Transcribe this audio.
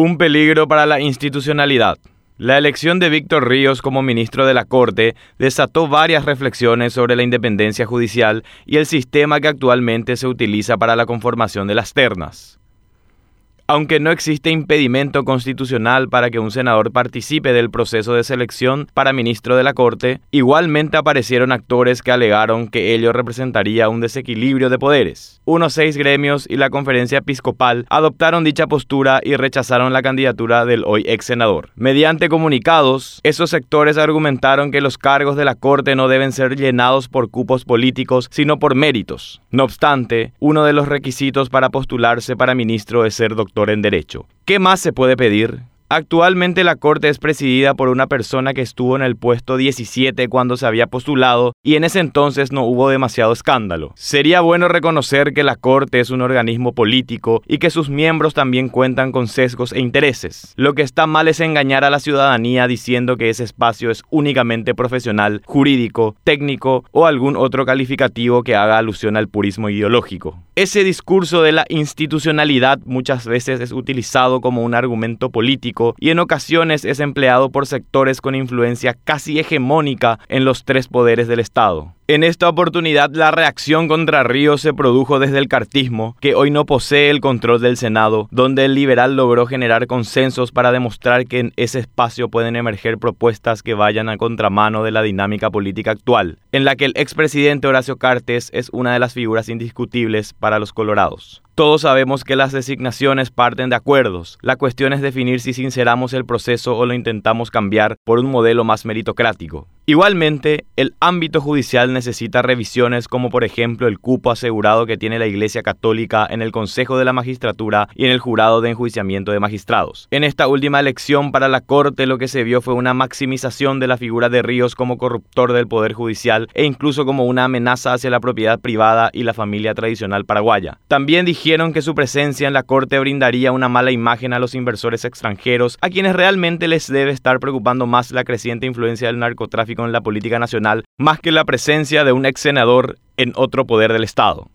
Un peligro para la institucionalidad. La elección de Víctor Ríos como ministro de la Corte desató varias reflexiones sobre la independencia judicial y el sistema que actualmente se utiliza para la conformación de las ternas. Aunque no existe impedimento constitucional para que un senador participe del proceso de selección para ministro de la Corte, igualmente aparecieron actores que alegaron que ello representaría un desequilibrio de poderes. Unos seis gremios y la conferencia episcopal adoptaron dicha postura y rechazaron la candidatura del hoy ex senador. Mediante comunicados, esos sectores argumentaron que los cargos de la Corte no deben ser llenados por cupos políticos, sino por méritos. No obstante, uno de los requisitos para postularse para ministro es ser doctor en Derecho. ¿Qué más se puede pedir? Actualmente la Corte es presidida por una persona que estuvo en el puesto 17 cuando se había postulado y en ese entonces no hubo demasiado escándalo. Sería bueno reconocer que la Corte es un organismo político y que sus miembros también cuentan con sesgos e intereses. Lo que está mal es engañar a la ciudadanía diciendo que ese espacio es únicamente profesional, jurídico, técnico o algún otro calificativo que haga alusión al purismo ideológico. Ese discurso de la institucionalidad muchas veces es utilizado como un argumento político y en ocasiones es empleado por sectores con influencia casi hegemónica en los tres poderes del Estado. En esta oportunidad la reacción contra Ríos se produjo desde el cartismo, que hoy no posee el control del Senado, donde el liberal logró generar consensos para demostrar que en ese espacio pueden emerger propuestas que vayan a contramano de la dinámica política actual, en la que el expresidente Horacio Cartes es una de las figuras indiscutibles para los colorados. Todos sabemos que las designaciones parten de acuerdos. La cuestión es definir si sinceramos el proceso o lo intentamos cambiar por un modelo más meritocrático. Igualmente, el ámbito judicial necesita revisiones como por ejemplo el cupo asegurado que tiene la Iglesia Católica en el Consejo de la Magistratura y en el Jurado de Enjuiciamiento de Magistrados. En esta última elección para la Corte lo que se vio fue una maximización de la figura de Ríos como corruptor del Poder Judicial e incluso como una amenaza hacia la propiedad privada y la familia tradicional paraguaya. También dijeron que su presencia en la Corte brindaría una mala imagen a los inversores extranjeros, a quienes realmente les debe estar preocupando más la creciente influencia del narcotráfico en la política nacional más que la presencia de un ex senador en otro poder del Estado.